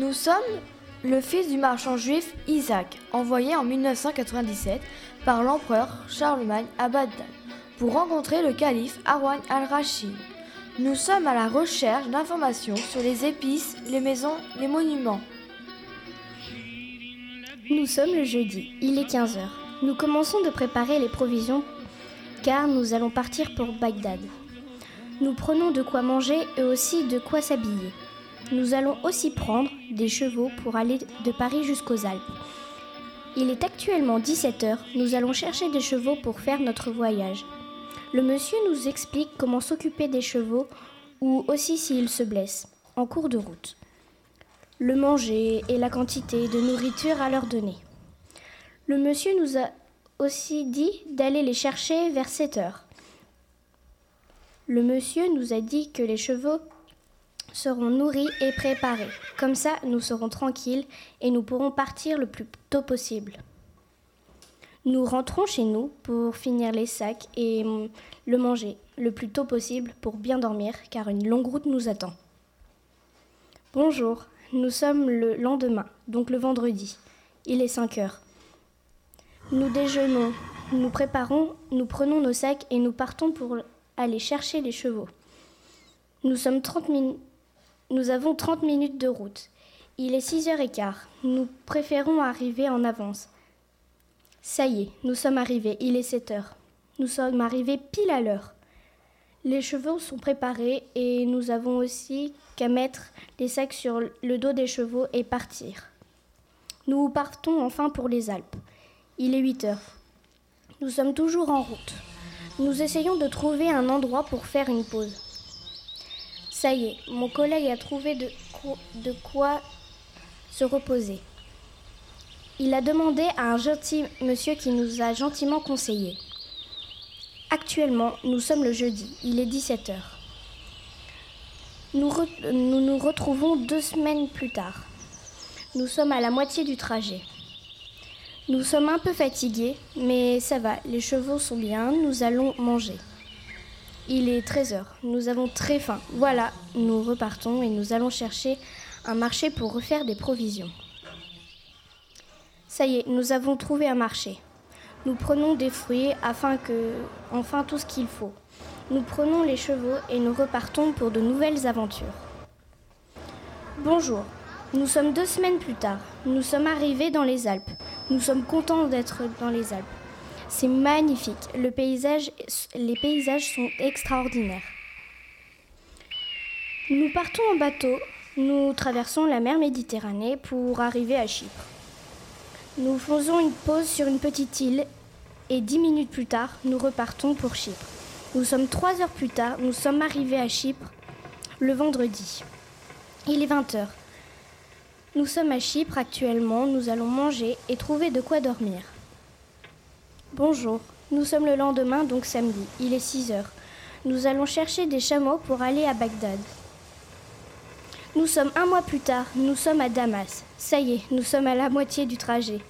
Nous sommes le fils du marchand juif Isaac, envoyé en 1997 par l'empereur Charlemagne à Bagdad pour rencontrer le calife Arwan al-Rashid. Nous sommes à la recherche d'informations sur les épices, les maisons, les monuments. Nous sommes le jeudi, il est 15h. Nous commençons de préparer les provisions car nous allons partir pour Bagdad. Nous prenons de quoi manger et aussi de quoi s'habiller. Nous allons aussi prendre des chevaux pour aller de Paris jusqu'aux Alpes. Il est actuellement 17h, nous allons chercher des chevaux pour faire notre voyage. Le monsieur nous explique comment s'occuper des chevaux ou aussi s'ils se blessent en cours de route. Le manger et la quantité de nourriture à leur donner. Le monsieur nous a aussi dit d'aller les chercher vers 7 heures. Le monsieur nous a dit que les chevaux seront nourris et préparés. Comme ça, nous serons tranquilles et nous pourrons partir le plus tôt possible. Nous rentrons chez nous pour finir les sacs et le manger le plus tôt possible pour bien dormir car une longue route nous attend. Bonjour, nous sommes le lendemain, donc le vendredi. Il est 5 heures. Nous déjeunons, nous préparons, nous prenons nos sacs et nous partons pour aller chercher les chevaux. Nous sommes 30 minutes nous avons 30 minutes de route. Il est 6h15. Nous préférons arriver en avance. Ça y est, nous sommes arrivés. Il est 7 heures. Nous sommes arrivés pile à l'heure. Les chevaux sont préparés et nous avons aussi qu'à mettre les sacs sur le dos des chevaux et partir. Nous partons enfin pour les Alpes. Il est 8 heures. Nous sommes toujours en route. Nous essayons de trouver un endroit pour faire une pause. Ça y est, mon collègue a trouvé de, quoi se reposer. Il a demandé à un gentil monsieur qui nous a gentiment conseillé. Actuellement, nous sommes le jeudi, il est 17h. Nous, nous nous retrouvons deux semaines plus tard. Nous sommes à la moitié du trajet. Nous sommes un peu fatigués, mais ça va, les chevaux sont bien, nous allons manger. Il est 13h. Nous avons très faim. Voilà, nous repartons et nous allons chercher un marché pour refaire des provisions. Ça y est, nous avons trouvé un marché. Nous prenons des fruits afin que, enfin, tout ce qu'il faut. Nous prenons les chevaux et nous repartons pour de nouvelles aventures. Bonjour, nous sommes deux semaines plus tard. Nous sommes arrivés dans les Alpes. Nous sommes contents d'être dans les Alpes. C'est magnifique. Les paysages sont extraordinaires. Nous partons en bateau. Nous traversons la mer Méditerranée pour arriver à Chypre. Nous faisons une pause sur une petite île et dix minutes plus tard, nous repartons pour Chypre. Nous sommes trois heures plus tard, nous sommes arrivés à Chypre le vendredi. Il est 20 heures. Nous sommes à Chypre actuellement, nous allons manger et trouver de quoi dormir. Bonjour, nous sommes le lendemain, donc samedi. Il est 6 heures. Nous allons chercher des chameaux pour aller à Bagdad. Nous sommes un mois plus tard, nous sommes à Damas. Ça y est, nous sommes à la moitié du trajet.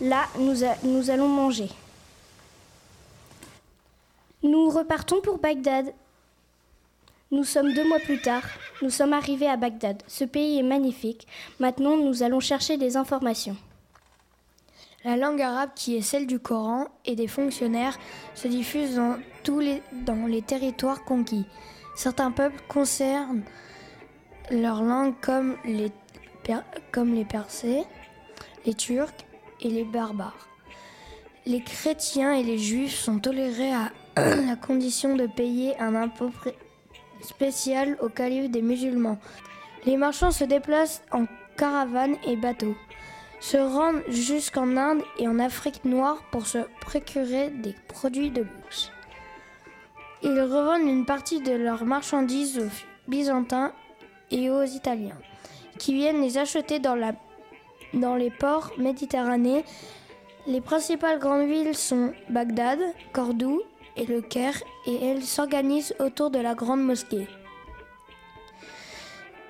Là, nous, nous allons manger. Nous repartons pour Bagdad. Nous sommes deux mois plus tard, nous sommes arrivés à Bagdad. Ce pays est magnifique. Maintenant, nous allons chercher des informations. La langue arabe, qui est celle du Coran et des fonctionnaires, se diffuse dans tous les, territoires conquis. Certains peuples concernent leur langue comme les, comme les Persais, les Turcs et les Barbares. Les chrétiens et les juifs sont tolérés à la condition de payer un impôt spécial au calife des musulmans. Les marchands se déplacent en caravane et bateaux se rendent jusqu'en Inde et en Afrique noire pour se procurer des produits de luxe. Ils revendent une partie de leurs marchandises aux Byzantins et aux Italiens, qui viennent les acheter dans, les ports méditerranéens. Les principales grandes villes sont Bagdad, Cordoue et Le Caire, et elles s'organisent autour de la grande mosquée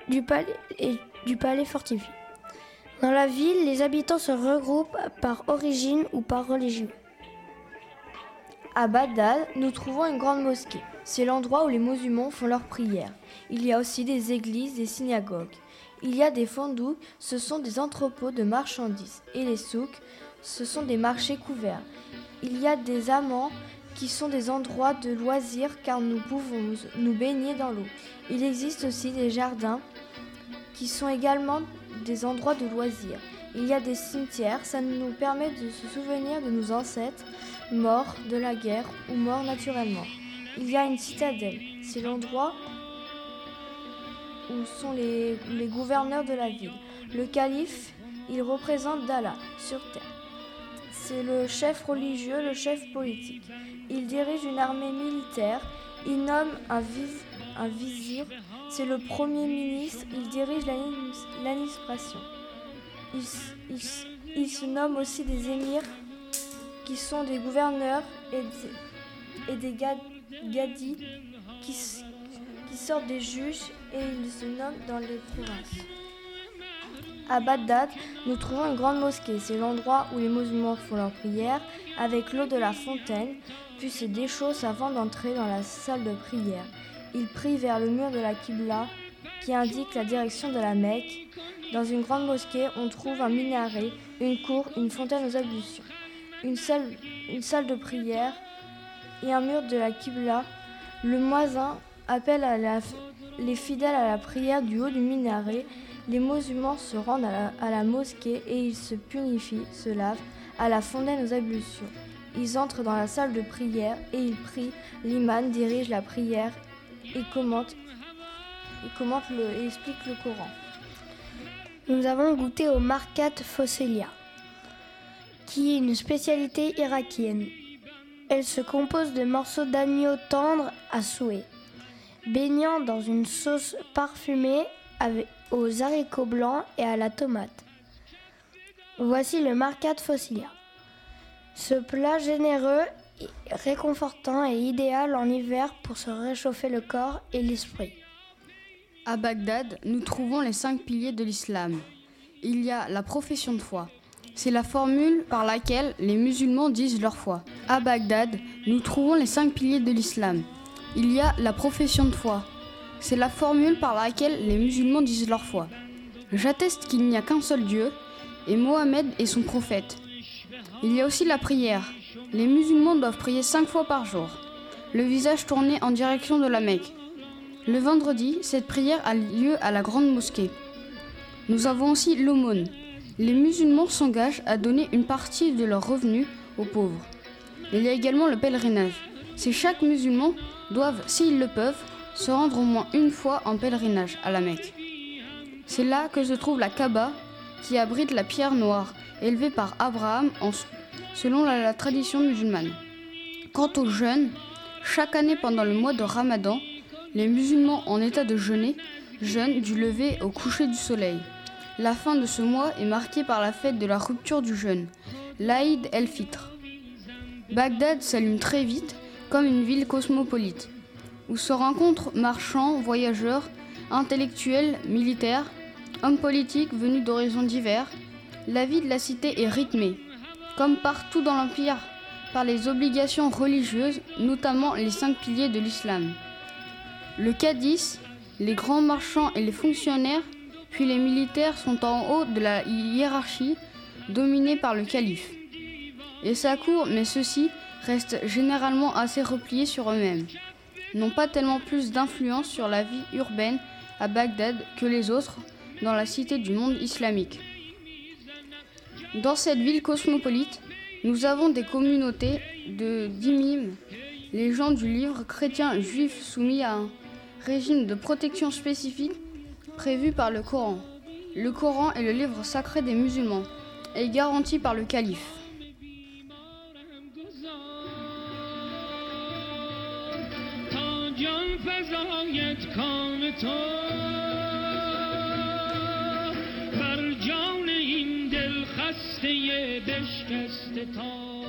et du palais fortifié. Dans la ville, les habitants se regroupent par origine ou par religion. À Bagdad, nous trouvons une grande mosquée. C'est l'endroit où les musulmans font leurs prières. Il y a aussi des églises et synagogues. Il y a des fondouks, ce sont des entrepôts de marchandises, et les souks, ce sont des marchés couverts. Il y a des amants qui sont des endroits de loisirs car nous pouvons nous baigner dans l'eau. Il existe aussi des jardins qui sont également des endroits de loisirs. Il y a des cimetières, ça nous permet de se souvenir de nos ancêtres morts de la guerre ou morts naturellement. Il y a une citadelle, c'est l'endroit où sont les, gouverneurs de la ville. Le calife, il représente d'Allah sur terre. C'est le chef religieux, le chef politique. Il dirige une armée militaire. Il nomme un, vis- un vizir. C'est le premier ministre. Il dirige l'administ- l'administration. Il, se nomme aussi des émirs qui sont des gouverneurs et des, et gadis qui, sortent des juges et ils se nomment dans les provinces. À Bagdad, nous trouvons une grande mosquée. C'est l'endroit où les musulmans font leurs prières avec l'eau de la fontaine, puis se déchaussent avant d'entrer dans la salle de prière. Ils prient vers le mur de la Qibla qui indique la direction de la Mecque. Dans une grande mosquée, on trouve un minaret, une cour, une fontaine aux ablutions, une salle, de prière et un mur de la Qibla. Le muezzin appelle les fidèles à la prière du haut du minaret. Les musulmans se rendent à la, à la mosquée et ils se punifient, se lavent à la fontaine aux ablutions. Ils entrent dans la salle de prière et ils prient. L'imam dirige la prière et commente, le, explique le Coran. Nous avons goûté au markat Fosselia, qui est une spécialité irakienne. Elle se compose de morceaux d'agneau tendre à souhait, baignant dans une sauce parfumée aux haricots blancs et à la tomate. Voici le markat Fosselia. Ce plat généreux, réconfortant et idéal en hiver pour se réchauffer le corps et l'esprit. À Bagdad, nous trouvons les cinq piliers de l'islam. Il y a la profession de foi. C'est la formule par laquelle les musulmans disent leur foi. À Bagdad, nous trouvons les cinq piliers de l'islam. Il y a la profession de foi. C'est la formule par laquelle les musulmans disent leur foi. J'atteste qu'il n'y a qu'un seul Dieu, et Mohammed est son prophète. Il y a aussi la prière. Les musulmans doivent prier cinq fois par jour, le visage tourné en direction de la Mecque. Le vendredi, cette prière a lieu à la grande mosquée. Nous avons aussi l'aumône. Les musulmans s'engagent à donner une partie de leurs revenus aux pauvres. Il y a également le pèlerinage. C'est chaque musulman doivent, s'ils le peuvent, se rendre au moins une fois en pèlerinage à la Mecque. C'est là que se trouve la Kaaba, qui abrite la pierre noire, élevée par Abraham en- selon la, tradition musulmane. Quant aux jeûnes, chaque année pendant le mois de Ramadan, les musulmans en état de jeûner jeûnent du lever au coucher du soleil. La fin de ce mois est marquée par la fête de la rupture du jeûne, l'Aïd el-Fitr. Bagdad s'allume très vite comme une ville cosmopolite, où se rencontrent marchands, voyageurs, intellectuels, militaires, hommes politiques venus d'horizons divers. La vie de la cité est rythmée, comme partout dans l'Empire, par les obligations religieuses, notamment les cinq piliers de l'islam. Le Cadiz, les grands marchands et les fonctionnaires, puis les militaires sont en haut de la hiérarchie, dominée par le calife. Et sa cour, mais ceux-ci restent généralement assez repliés sur eux-mêmes, n'ont pas tellement plus d'influence sur la vie urbaine à Bagdad que les autres dans la cité du monde islamique. Dans cette ville cosmopolite, nous avons des communautés de d'imams, les gens du livre chrétien juif soumis à un régime de protection spécifique prévu par le Coran. Le Coran est le livre sacré des musulmans et garanti par le calife. تا جان فزاید کام تو بشکسته تا